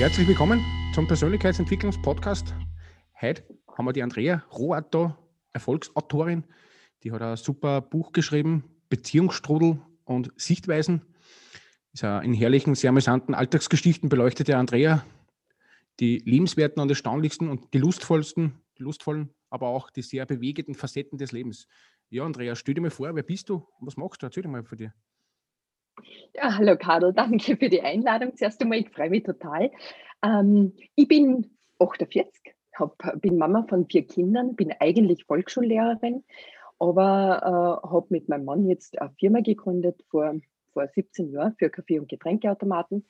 Herzlich willkommen zum Persönlichkeitsentwicklungspodcast. Heute haben wir die Andrea Rohat da, Erfolgsautorin. Die hat ein super Buch geschrieben, Beziehungsstrudel und Sichtweisen. Ist in herrlichen, sehr amüsanten Alltagsgeschichten beleuchtet der Andrea die liebenswerten und erstaunlichsten und die lustvollsten, die lustvollen, aber auch die sehr bewegenden Facetten des Lebens. Ja, Andrea, stell dir mal vor, wer bist du und was machst du? Erzähl dir mal von dir. Ja, hallo Karl, danke für die Einladung. Zuerst einmal, ich freue mich total. Ähm, ich bin 48, hab, bin Mama von vier Kindern, bin eigentlich Volksschullehrerin, aber äh, habe mit meinem Mann jetzt eine Firma gegründet vor, vor 17 Jahren für Kaffee- und Getränkeautomaten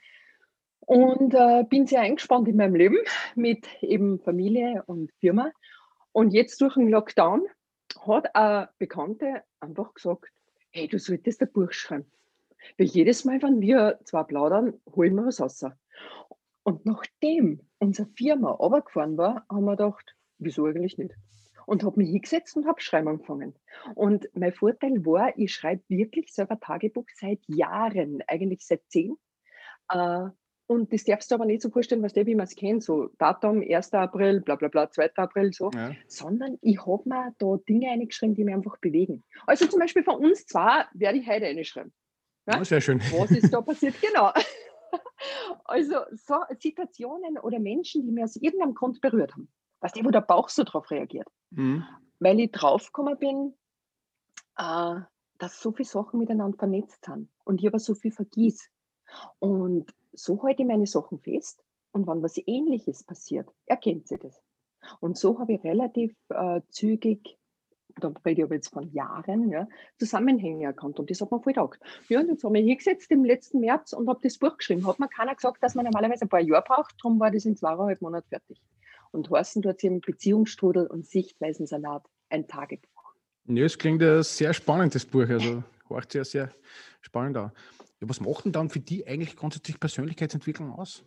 und äh, bin sehr eingespannt in meinem Leben mit eben Familie und Firma. Und jetzt durch den Lockdown hat eine Bekannte einfach gesagt, hey, du solltest ein Buch schreiben. Weil jedes Mal, wenn wir zwar plaudern, holen wir was raus. Und nachdem unsere Firma runtergefahren war, haben wir gedacht, wieso eigentlich nicht? Und habe mich hingesetzt und habe schreiben angefangen. Und mein Vorteil war, ich schreibe wirklich selber Tagebuch seit Jahren, eigentlich seit zehn. Äh, und das darfst du aber nicht so vorstellen, was der, wie man es kennt, so Datum 1. April, bla bla bla, 2. April, so, ja. sondern ich habe mir da Dinge eingeschrieben, die mich einfach bewegen. Also zum Beispiel von uns zwei werde ich heute einschreiben. Ja? Sehr schön. Was ist da passiert? Genau. Also so Situationen oder Menschen, die mir aus irgendeinem Grund berührt haben. Weißt du, wo der Bauch so drauf reagiert? Mhm. Weil ich draufgekommen bin, äh, dass so viele Sachen miteinander vernetzt sind und ich aber so viel vergieß. Und so halte ich meine Sachen fest und wenn was Ähnliches passiert, erkennt sie das. Und so habe ich relativ äh, zügig, da rede ich aber jetzt von Jahren, ja, Zusammenhänge erkannt und das hat mir voll taugt. Ja, und jetzt habe ich hingesetzt im letzten März und habe das Buch geschrieben. Hat mir keiner gesagt, dass man normalerweise ein paar Jahre braucht, darum war das in zweieinhalb Monaten fertig. Und heißen dort eben Beziehungsstrudel und Sichtweisensalat, ein Tagebuch. Ja, es klingt ja sehr spannend, das Buch. Also, hört sehr, sehr spannend an. Ja, was macht denn dann für die eigentlich grundsätzlich Persönlichkeitsentwicklung aus?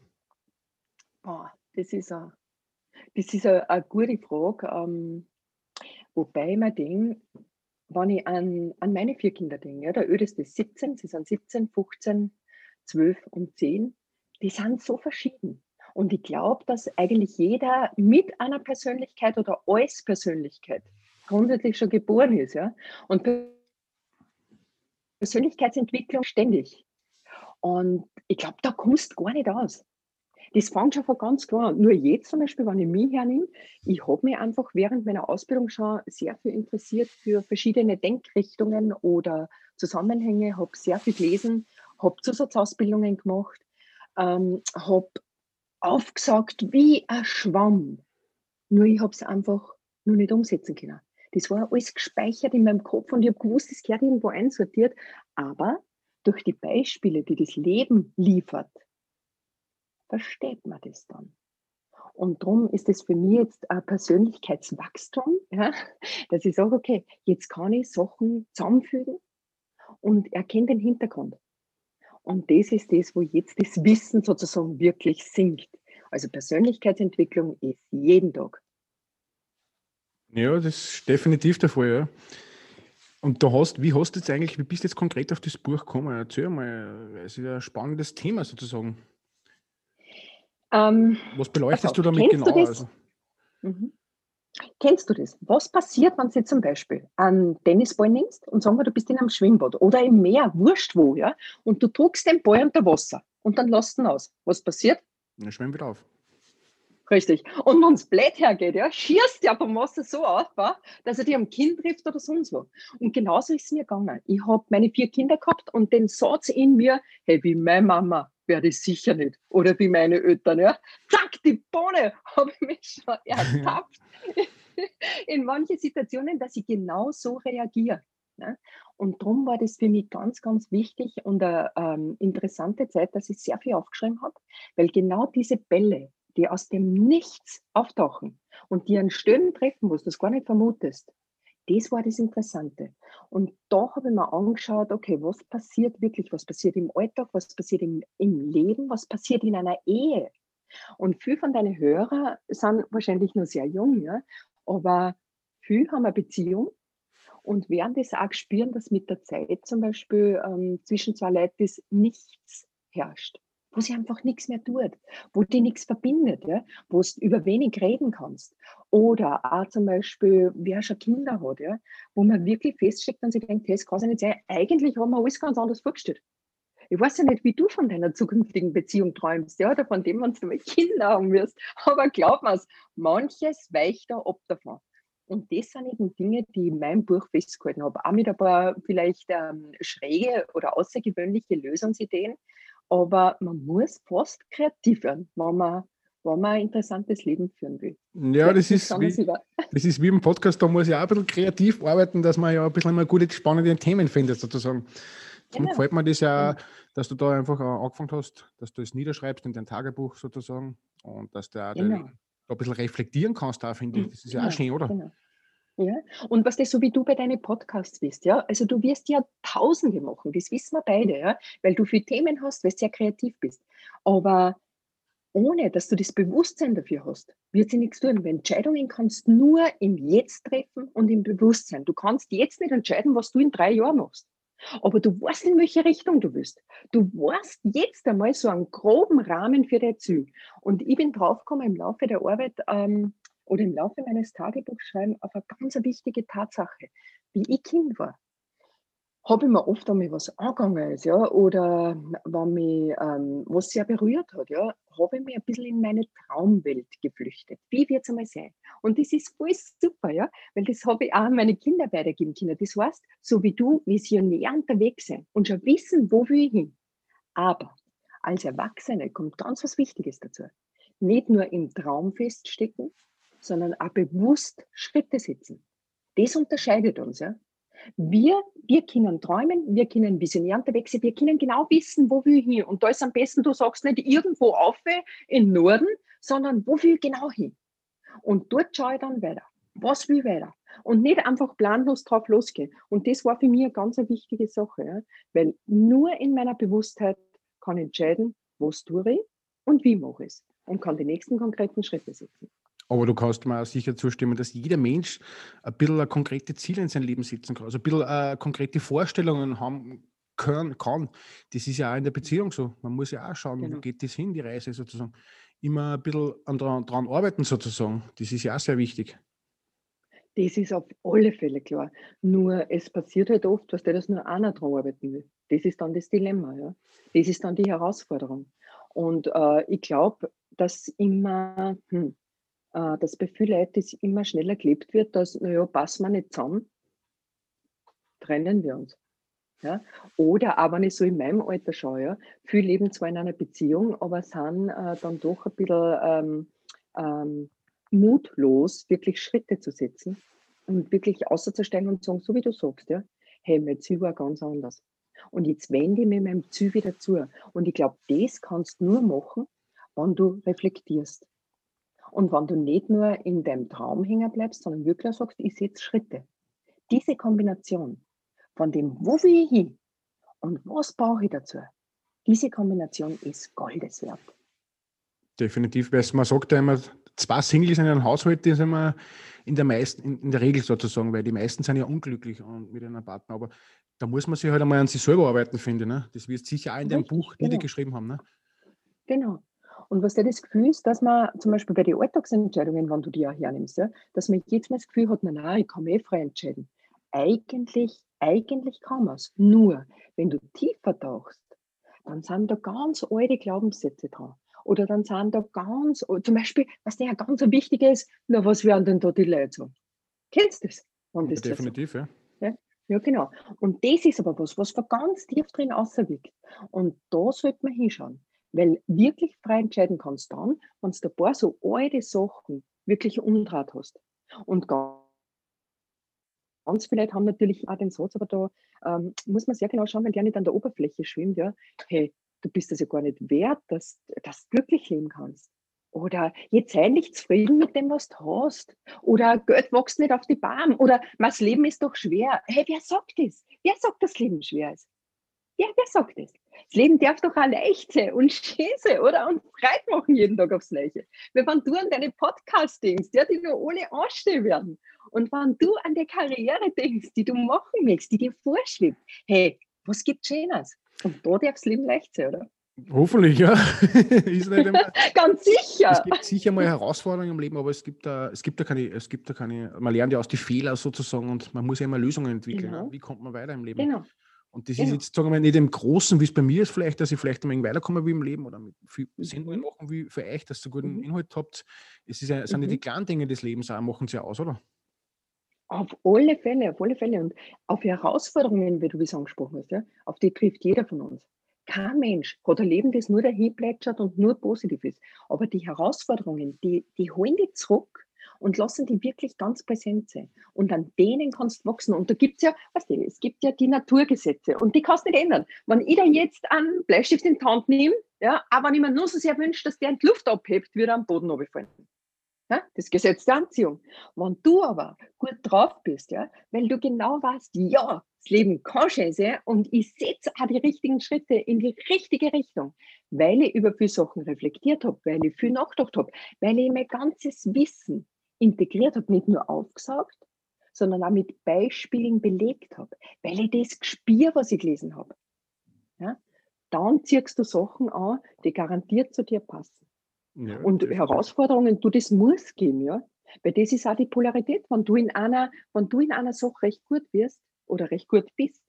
Oh, das ist eine, das ist eine, eine gute Frage. Ähm, wobei mir denke, wenn ich an, an meine vier Kinder denke, ja, der älteste ist 17, sie sind 17, 15, 12 und 10, die sind so verschieden. Und ich glaube, dass eigentlich jeder mit einer Persönlichkeit oder als Persönlichkeit grundsätzlich schon geboren ist. Ja? Und Persönlichkeitsentwicklung ständig. Und ich glaube, da kommst du gar nicht aus. Das fängt schon von ganz klar an. Nur jetzt zum Beispiel, wenn ich mich hernehme, ich habe mich einfach während meiner Ausbildung schon sehr viel interessiert für verschiedene Denkrichtungen oder Zusammenhänge, habe sehr viel gelesen, habe Zusatzausbildungen gemacht, ähm, habe aufgesagt wie ein Schwamm. Nur ich habe es einfach nur nicht umsetzen können. Das war alles gespeichert in meinem Kopf und ich habe gewusst, das gehört irgendwo einsortiert. Aber durch die Beispiele, die das Leben liefert, versteht man das dann. Und darum ist es für mich jetzt ein Persönlichkeitswachstum, ja, dass ich sage, okay, jetzt kann ich Sachen zusammenfügen und erkenne den Hintergrund. Und das ist das, wo jetzt das Wissen sozusagen wirklich sinkt. Also Persönlichkeitsentwicklung ist jeden Tag. Ja, das ist definitiv der Fall, ja. Und du hast, wie hast du jetzt eigentlich, wie bist du jetzt konkret auf das Buch gekommen? Erzähl mal, es ist ein spannendes Thema sozusagen. Ähm, Was beleuchtest du damit genau? Du also? mhm. Kennst du das? Was passiert, wenn du zum Beispiel einen Tennisball nimmst und sagen wir, du bist in einem Schwimmbad oder im Meer, wurscht wo, ja, und du druckst den Ball unter Wasser und dann lässt ihn aus. Was passiert? Er schwimmt wieder auf. Richtig. Und wenn es blöd hergeht, ja, schießt ja vom Wasser so auf, dass er dir am Kind trifft oder sonst wo. Und genauso ist es mir gegangen. Ich habe meine vier Kinder gehabt und den Satz in mir, hey, wie meine Mama werde ich sicher nicht. Oder wie meine Eltern, ja. Zack, die Bohne, habe ich mich schon ertappt. in manchen Situationen, dass ich genau so reagiere. Ne? Und darum war das für mich ganz, ganz wichtig und eine ähm, interessante Zeit, dass ich sehr viel aufgeschrieben habe, weil genau diese Bälle, die aus dem Nichts auftauchen und die einen Stöhnen treffen, wo du das gar nicht vermutest, das war das Interessante. Und da habe ich mir angeschaut, okay, was passiert wirklich, was passiert im Alltag, was passiert im, im Leben, was passiert in einer Ehe. Und viele von deinen Hörern sind wahrscheinlich nur sehr jung, ja, aber viele haben eine Beziehung und werden das auch spüren, dass mit der Zeit zum Beispiel ähm, zwischen zwei Leuten Nichts herrscht wo sich einfach nichts mehr tut, wo die nichts verbindet, ja? wo du über wenig reden kannst. Oder auch zum Beispiel, wer schon Kinder hat, ja? wo man wirklich feststeckt und sich denkt, hey, das kann ja nicht sein, eigentlich haben wir alles ganz anders vorgestellt. Ich weiß ja nicht, wie du von deiner zukünftigen Beziehung träumst, ja, oder von dem, wenn du mal Kinder haben wirst. Aber glaub mir, manches weicht da ab davon. Und das sind eben Dinge, die in meinem Buch festgehalten habe. Auch mit ein paar vielleicht ähm, schräge oder außergewöhnliche Lösungsideen, aber man muss fast kreativ werden, wenn man, wenn man ein interessantes Leben führen will. Ja, das ist, wie, das ist wie im Podcast, da muss ich auch ein bisschen kreativ arbeiten, dass man ja ein bisschen immer gute, spannende Themen findet, sozusagen. Darum genau. gefällt mir das ja, dass du da einfach angefangen hast, dass du es niederschreibst in dein Tagebuch sozusagen und dass du auch genau. den, da ein bisschen reflektieren kannst, da finde ich. Das ist ja, ja auch schön, oder? Genau. Ja, und was das so wie du bei deinen Podcasts bist, ja, also du wirst ja Tausende machen, das wissen wir beide, ja, weil du viele Themen hast, weil du sehr kreativ bist. Aber ohne, dass du das Bewusstsein dafür hast, wird sie nichts tun. Weil Entscheidungen kannst du nur im Jetzt treffen und im Bewusstsein. Du kannst jetzt nicht entscheiden, was du in drei Jahren machst. Aber du weißt, in welche Richtung du willst. Du weißt jetzt einmal so einen groben Rahmen für dein Ziel. Und ich bin draufgekommen im Laufe der Arbeit, ähm, oder im Laufe meines Tagebuchs schreiben auf eine ganz wichtige Tatsache. Wie ich Kind war, habe ich mir oft einmal was angegangen ist, ja, oder wenn mich ähm, was sehr berührt hat, ja, habe ich mich ein bisschen in meine Traumwelt geflüchtet. Wie wird es einmal sein? Und das ist voll super, ja, weil das habe ich auch an meine Kinder weitergeben können. Das heißt, so wie du visionär unterwegs sein und schon wissen, wo will ich hin. Aber als Erwachsene kommt ganz was Wichtiges dazu. Nicht nur im Traum feststecken, sondern auch bewusst Schritte setzen. Das unterscheidet uns. Ja? Wir, wir können träumen, wir können visionär unterwegs sein, wir können genau wissen, wo wir hin. Und da ist am besten, du sagst nicht irgendwo auf in Norden, sondern wo ich genau hin. Und dort schaue ich dann weiter. Was will ich weiter? Und nicht einfach planlos drauf losgehen. Und das war für mich eine ganz wichtige Sache, ja? weil nur in meiner Bewusstheit kann ich entscheiden, was tue ich und wie mache ich es. Und kann die nächsten konkreten Schritte setzen. Aber du kannst mir auch sicher zustimmen, dass jeder Mensch ein bisschen konkrete Ziele in sein Leben setzen kann, also ein bisschen äh, konkrete Vorstellungen haben können, kann. Das ist ja auch in der Beziehung so. Man muss ja auch schauen, genau. wo geht das hin, die Reise sozusagen. Immer ein bisschen dran, dran arbeiten sozusagen. Das ist ja auch sehr wichtig. Das ist auf alle Fälle klar. Nur es passiert halt oft, dass der das nur einer dran arbeiten will. Das ist dann das Dilemma. Ja? Das ist dann die Herausforderung. Und äh, ich glaube, dass immer, hm, äh, dass bei vielen Leuten immer schneller gelebt wird, dass, naja, passen wir nicht zusammen, trennen wir uns. Ja? Oder aber wenn ich so in meinem Alter schaue, ja, viele leben zwar in einer Beziehung, aber sind äh, dann doch ein bisschen ähm, ähm, mutlos, wirklich Schritte zu setzen und wirklich außerzustellen und zu sagen, so wie du sagst, ja, hey, mein Ziel war ganz anders. Und jetzt wende ich mir meinem Ziel wieder zu. Und ich glaube, das kannst du nur machen, wenn du reflektierst. Und wenn du nicht nur in deinem Traum hängen bleibst, sondern wirklich sagst, ich setze Schritte. Diese Kombination von dem, wo will ich hin und was brauche ich dazu, diese Kombination ist Goldes wert. Definitiv, weil man sagt ja immer, zwei Singles in einem Haushalt, die sind immer in der meisten, in, der Regel sozusagen, weil die meisten sind ja unglücklich mit einem Partner. Aber da muss man sich halt einmal an sich selber arbeiten, finde ich. Ne? Das wirst du sicher auch in deinem Buch genau. niedergeschrieben haben. Ne? Genau. Und was der das Gefühl ist, dass man zum Beispiel bei den Alltagsentscheidungen, wenn du die auch hernimmst, ja, dass man jetzt mal das Gefühl hat, nein, nein, ich kann mich eh frei entscheiden. Eigentlich, eigentlich kann man es. Nur, wenn du tiefer tauchst, dann sind da ganz alte Glaubenssätze dran. Oder dann sind da ganz, zum Beispiel, was der ja ganz so wichtig ist, na, was werden denn da die Leute so? Kennst du das? das definitiv, so? ja. ja. Ja, genau. Und das ist aber was, was von ganz tief drin außerwirkt. Und da sollte man hinschauen. Weil wirklich frei entscheiden kannst dann, wenn du ein paar so alte Sachen wirklich umdraht hast. Und ganz viele haben natürlich auch den Satz, aber da ähm, muss man sehr genau schauen, wenn der nicht an der Oberfläche schwimmt, ja, hey, du bist das ja gar nicht wert, dass, dass du glücklich leben kannst. Oder jetzt sei nicht zufrieden mit dem, was du hast. Oder Geld wächst nicht auf die Baum. Oder das Leben ist doch schwer. Hey, wer sagt das? Wer sagt, dass das Leben schwer ist? Ja, wer sagt das? Das Leben darf doch auch leicht sein und schön sein, oder? Und Freude machen jeden Tag aufs Gleiche. Wenn du an deine Podcastings, die noch alle anstehen werden, und wenn du an die Karriere denkst, die du machen möchtest, die dir vorschwebt, hey, was gibt Schönes? Und da darf das Leben leicht sein, oder? Hoffentlich, ja. immer, Ganz sicher. Es gibt sicher mal Herausforderungen im Leben, aber es gibt da, es gibt da keine, es gibt da keine, man lernt ja aus den Fehlern sozusagen und man muss ja immer Lösungen entwickeln. Genau. Wie kommt man weiter im Leben? Genau. Und das genau. ist jetzt, sagen wir, nicht im Großen, wie es bei mir ist, vielleicht, dass ich vielleicht ein weiterkomme wie im Leben oder mit viel mhm. Sendungen machen wie für euch, dass ihr guten mhm. Inhalt habt. Es ist ja, sind mhm. ja die kleinen Dinge des Lebens auch, machen sie ja aus, oder? Auf alle Fälle, auf alle Fälle. Und auf Herausforderungen, wie du es angesprochen hast, ja, auf die trifft jeder von uns. Kein Mensch hat ein Leben, das nur dahin plätschert und nur positiv ist. Aber die Herausforderungen, die, die holen dich zurück und lassen die wirklich ganz präsent sein. Und an denen kannst du wachsen. Und da gibt es ja, weißt du, es gibt ja die Naturgesetze und die kannst du nicht ändern. Wenn ich da jetzt einen Bleistift in die Hand nehme, ja, aber wenn ich mir nur so sehr wünsche, dass der in die Luft abhebt, wird er am Boden runterfallen. Ja, das Gesetz der Anziehung. Wenn du aber gut drauf bist, ja, weil du genau weißt, ja, das Leben kann schön sein und ich setze auch die richtigen Schritte in die richtige Richtung, weil ich über viele Sachen reflektiert habe, weil ich viel nachgedacht habe, weil ich mein ganzes Wissen integriert habe, nicht nur aufgesaugt, sondern auch mit Beispielen belegt habe, weil ich das gespürt, was ich gelesen habe. Ja? Dann ziehst du Sachen an, die garantiert zu dir passen. Ja, und Herausforderungen, du, das muss gehen, ja. Weil das ist auch die Polarität. Wenn du in einer, wenn du in einer Sache recht gut wirst oder recht gut bist,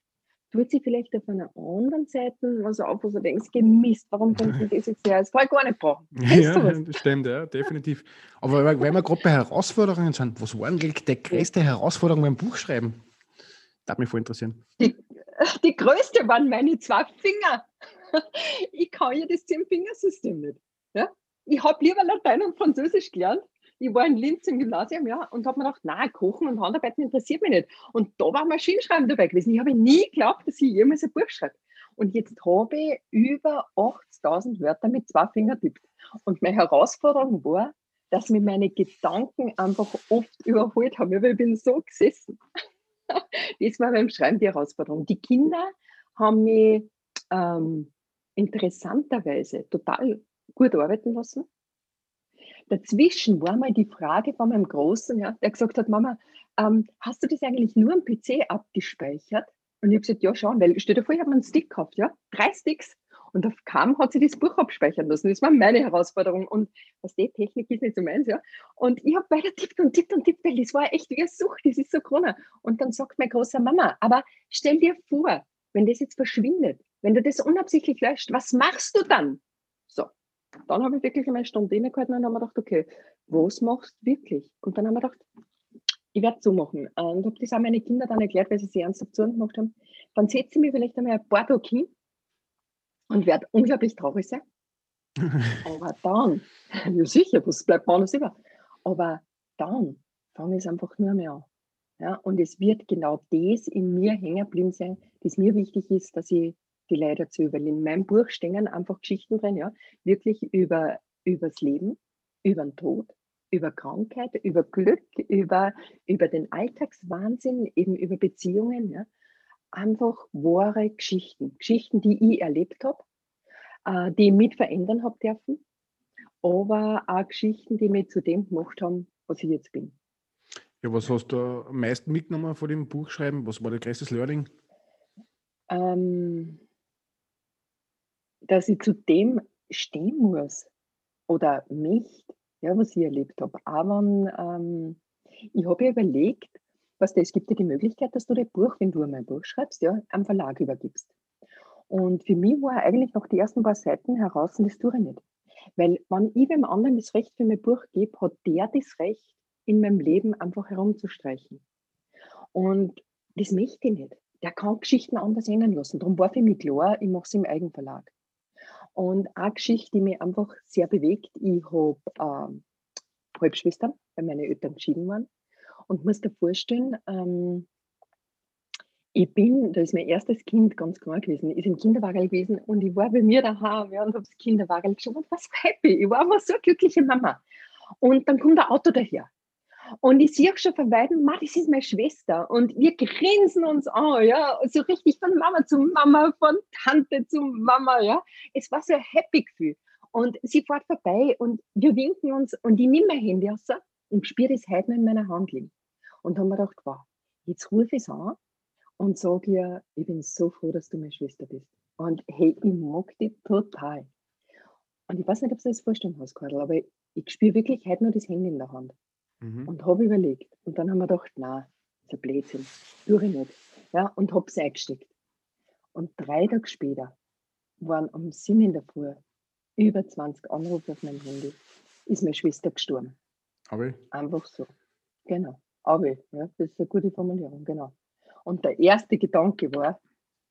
tut sie vielleicht auf einer anderen Seite was auf, wo du denkst, Mist, warum kommt denn das jetzt her? Das kann ich gar nicht brauchen. Ja, das stimmt, ja, definitiv. Aber weil wir gerade bei Herausforderungen sind, was war eigentlich die größte Herausforderung beim Buchschreiben? Das mich voll interessieren. Die, die größte waren meine zwei Finger. Ich kann ja das Zehn-Fingersystem nicht. Ja? Ich habe lieber Latein und Französisch gelernt ich war in Linz im Gymnasium, ja, und habe mir gedacht, nein, Kochen und Handarbeiten interessiert mich nicht. Und da war Maschinenschreiben dabei gewesen. Ich habe nie geglaubt, dass ich jemals ein Buch schreibe. Und jetzt habe ich über 80.000 Wörter mit zwei Fingern tippt. Und meine Herausforderung war, dass mir meine Gedanken einfach oft überholt haben. Ich bin so gesessen. Das war beim Schreiben die Herausforderung. Die Kinder haben mich ähm, interessanterweise total gut arbeiten lassen. Dazwischen war mal die Frage von meinem Großen, ja, der gesagt hat, Mama, ähm, hast du das eigentlich nur am PC abgespeichert? Und ich habe gesagt, ja, schon, weil stell dir vor, ich habe einen Stick gehabt, ja, drei Sticks. Und auf kam hat sie das Buch abspeichern lassen. Das war meine Herausforderung. Und was die Technik ist nicht so meins, ja. Und ich habe weiter tippt und tippt und tippt, weil das war echt wie eine Sucht, das ist so Corona. Und dann sagt mein großer Mama, aber stell dir vor, wenn das jetzt verschwindet, wenn du das unabsichtlich löscht, was machst du dann? Dann habe ich wirklich eine Stunde innegehalten und habe mir gedacht, okay, was machst du wirklich? Und dann haben wir gedacht, ich werde es so machen. Und habe das auch meine Kinder dann erklärt, weil sie sich ernsthaft zu gemacht haben. Dann setze ich mich vielleicht einmal ein paar Tage hin und werde unglaublich traurig sein. Aber dann, ja sicher, was bleibt man alles über. Aber dann fange ich es einfach nur mehr an. Ja, und es wird genau das in mir hängen geblieben sein, das mir wichtig ist, dass ich die leider zu weil in meinem Buch stehen einfach Geschichten drin, ja, wirklich über übers Leben, über den Tod, über Krankheit, über Glück, über, über den Alltagswahnsinn, eben über Beziehungen, ja. Einfach wahre Geschichten. Geschichten, die ich erlebt habe, äh, die ich mit verändern habe dürfen, aber auch Geschichten, die mich zu dem gemacht haben, was ich jetzt bin. Ja, was hast du am meisten mitgenommen von dem Buchschreiben? Was war der größte Learning? Ähm, dass ich zu dem stehen muss oder nicht, ja, was ich erlebt habe. Aber ähm, ich habe ja überlegt, was es gibt ja die Möglichkeit, dass du dein Buch, wenn du ein Buch schreibst, ja, am Verlag übergibst. Und für mich war eigentlich noch die ersten paar Seiten heraus, das tue ich nicht. Weil wenn ich dem anderen das Recht für mein Buch gebe, hat der das Recht, in meinem Leben einfach herumzustreichen. Und das möchte ich nicht. Der kann Geschichten anders ändern lassen. Darum war für mich klar, ich mache es im Eigenverlag. Und eine Geschichte, die mich einfach sehr bewegt, ich habe ähm, Halbschwestern, weil meine Eltern geschieden waren. Und muss dir vorstellen, ähm, Ich bin, da ist mein erstes Kind ganz klar gewesen, ist im Kinderwagen gewesen und ich war bei mir daheim ja, und habe das Kinderwagen geschaut und war so happy. Ich war einfach so eine glückliche Mama. Und dann kommt ein Auto daher. Und ich sehe schon von weitem, das ist meine Schwester. Und wir grinsen uns an, ja, so richtig von Mama zu Mama, von Tante zu Mama, ja. Es war so ein happy Gefühl. Und sie fährt vorbei und wir winken uns und ich nehme mein Handy raus und spüre das heute noch in meiner Hand liegen. Und haben wir gedacht, wow, jetzt rufe ich es an und sage ihr, ich bin so froh, dass du meine Schwester bist. Und hey, ich mag dich total. Und ich weiß nicht, ob du das vorstellen hast, Karl, aber ich, ich spüre wirklich heute noch das Handy in der Hand. Mhm. Und habe überlegt. Und dann haben wir gedacht, na, das ist ein Blödsinn. Tue ich nicht. Ja, und habe es eingesteckt. Und drei Tage später waren um sieben in der Früh über 20 Anrufe auf meinem Handy. Ist meine Schwester gestorben. Aber? Einfach so. Genau. Aber, ja, das ist eine gute Formulierung, genau. Und der erste Gedanke war,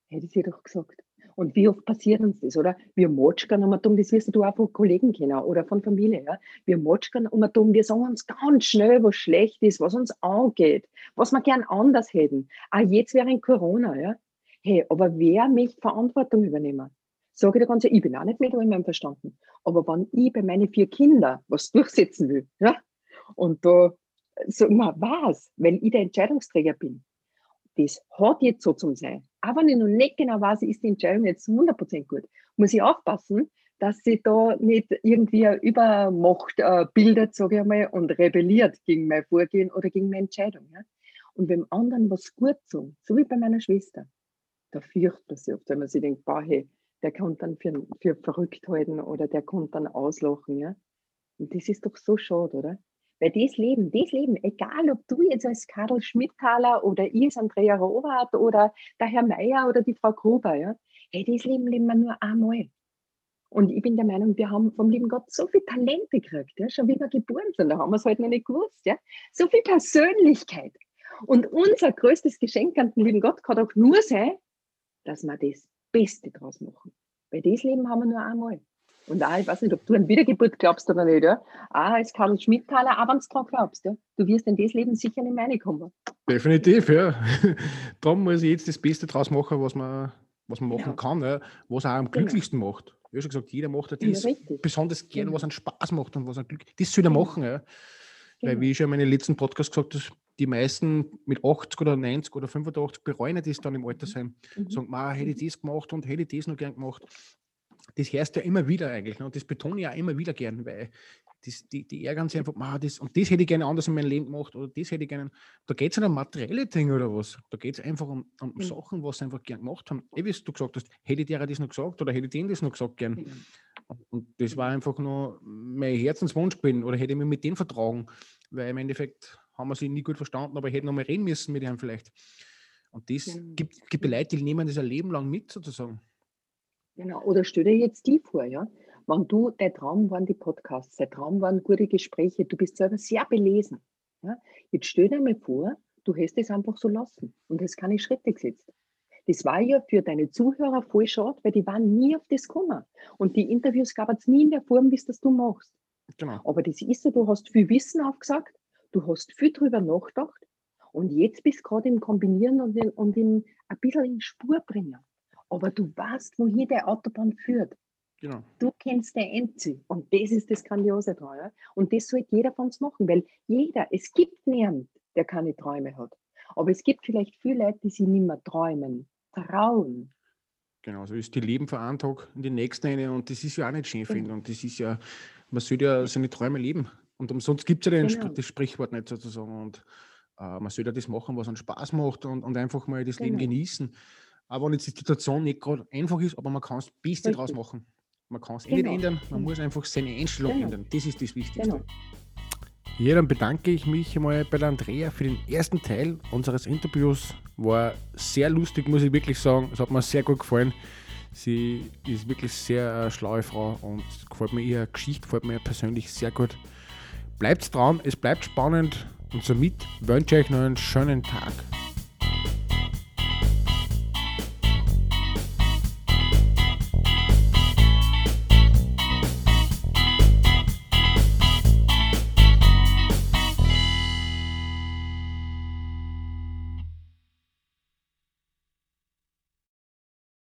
hätte sie doch gesagt. Und wie oft passiert uns das, oder? Wir motschern um dumm, das wirst du auch von Kollegen kennen oder von Familie, ja? Wir motschern um dumm, wir sagen uns ganz schnell, was schlecht ist, was uns angeht, was wir gern anders hätten. Ah, jetzt während Corona, ja? Hey, aber wer möchte Verantwortung übernehmen? Sage ich dir ganz ich bin auch nicht mit in meinem Verstanden. Aber wenn ich bei meinen vier Kindern was durchsetzen will, ja? Und da sag mal, was, weil ich der Entscheidungsträger bin, das hat jetzt so zum Sein. Aber ich noch nicht genau weiß, ist die Entscheidung jetzt 100% gut, muss ich aufpassen, dass sie da nicht irgendwie eine Übermacht äh, bildet, sage ich einmal, und rebelliert gegen mein Vorgehen oder gegen meine Entscheidung. Ja? Und wenn anderen was gut sagen, so wie bei meiner Schwester, da fürchtet man sich oft, wenn man sich denkt, boah, hey, der kann dann für, für verrückt halten oder der kann dann auslachen. Ja? Und das ist doch so schade, oder? Weil das Leben, das Leben, egal ob du jetzt als Karl Schmidthaler oder ich als Andrea Robert oder der Herr Meier oder die Frau Gruber, ja, hey, das Leben leben wir nur einmal. Und ich bin der Meinung, wir haben vom lieben Gott so viel Talente gekriegt, ja, schon wie wir geboren sind, da haben wir es halt noch nicht gewusst, ja. So viel Persönlichkeit. Und unser größtes Geschenk an den lieben Gott kann doch nur sein, dass wir das Beste draus machen. Weil das Leben haben wir nur einmal. Und auch, ich weiß nicht, ob du an Wiedergeburt glaubst oder nicht, ja? Auch als Karl Schmidthaler auch wenn du dran glaubst, ja? Du wirst in das Leben sicher nicht mehr kommen. Definitiv, ja. Darum muss ich jetzt das Beste draus machen, was man, was man machen ja. kann, ja? was auch am genau. glücklichsten macht. Wie schon gesagt, jeder macht das ja, besonders gern, genau. was einen Spaß macht und was einen Glück. Das soll er genau. machen, ja. Weil, genau. wie ich schon in meinen letzten Podcast gesagt habe, die meisten mit 80 oder 90 oder 85 bereuen das dann im Alter sein. Mhm. Sagen, hätte ich das gemacht und hätte ich das noch gern gemacht das hörst du ja immer wieder eigentlich. Ne? Und das betone ich auch immer wieder gern, weil das, die, die ärgern sich einfach, das, und das hätte ich gerne anders in meinem Leben gemacht oder das hätte ich gerne. Da geht es nicht um materielle Dinge oder was. Da geht es einfach um, um mhm. Sachen, was sie einfach gern gemacht haben. Eh, wie du gesagt hast, hätte ich dir das noch gesagt oder hätte ich denen das noch gesagt gern. Mhm. Und das war einfach nur mein Herzenswunsch gewesen oder hätte ich mich mit denen vertragen, weil im Endeffekt haben wir sie nie gut verstanden, aber ich hätte noch mal reden müssen mit ihnen vielleicht. Und das mhm. gibt, gibt Leute, die nehmen das ein Leben lang mit sozusagen. Genau. Oder stell dir jetzt die vor, ja. Wenn du, dein Traum waren die Podcasts, dein Traum waren gute Gespräche, du bist selber sehr belesen. Ja? Jetzt stell dir mal vor, du hast es einfach so lassen und hast keine Schritte gesetzt. Das war ja für deine Zuhörer voll schade, weil die waren nie auf das gekommen. Und die Interviews gab es nie in der Form, wie es das du machst. Genau. Aber das ist so, du hast viel Wissen aufgesagt, du hast viel drüber nachgedacht und jetzt bist du gerade im Kombinieren und, in, und in, ein bisschen in Spur bringen aber du weißt, wohin der Autobahn führt. Genau. Du kennst der Endziel und das ist das Grandiose daran. Ja? Und das sollte jeder von uns machen, weil jeder, es gibt niemanden, der keine Träume hat. Aber es gibt vielleicht viele Leute, die sich nicht mehr träumen, trauen. Genau, so ist die Leben von einem Tag in den nächsten eine und das ist ja auch nicht schön, finde genau. Und das ist ja, man sollte ja seine Träume leben. Und umsonst gibt es ja genau. das Sprichwort nicht sozusagen. Und äh, man sollte ja das machen, was einen Spaß macht und, und einfach mal das genau. Leben genießen. Aber wenn jetzt die Situation nicht gerade einfach ist, aber man kann das Beste Richtig. draus machen. Man kann es genau. nicht ändern, man muss einfach seine Einstellung genau. ändern. Das ist das Wichtigste. Genau. Ja, dann bedanke ich mich einmal bei der Andrea für den ersten Teil unseres Interviews. War sehr lustig, muss ich wirklich sagen. Es hat mir sehr gut gefallen. Sie ist wirklich sehr eine schlaue Frau und gefällt mir ihre Geschichte, gefällt mir persönlich sehr gut. Bleibt dran, es bleibt spannend und somit wünsche ich euch noch einen schönen Tag.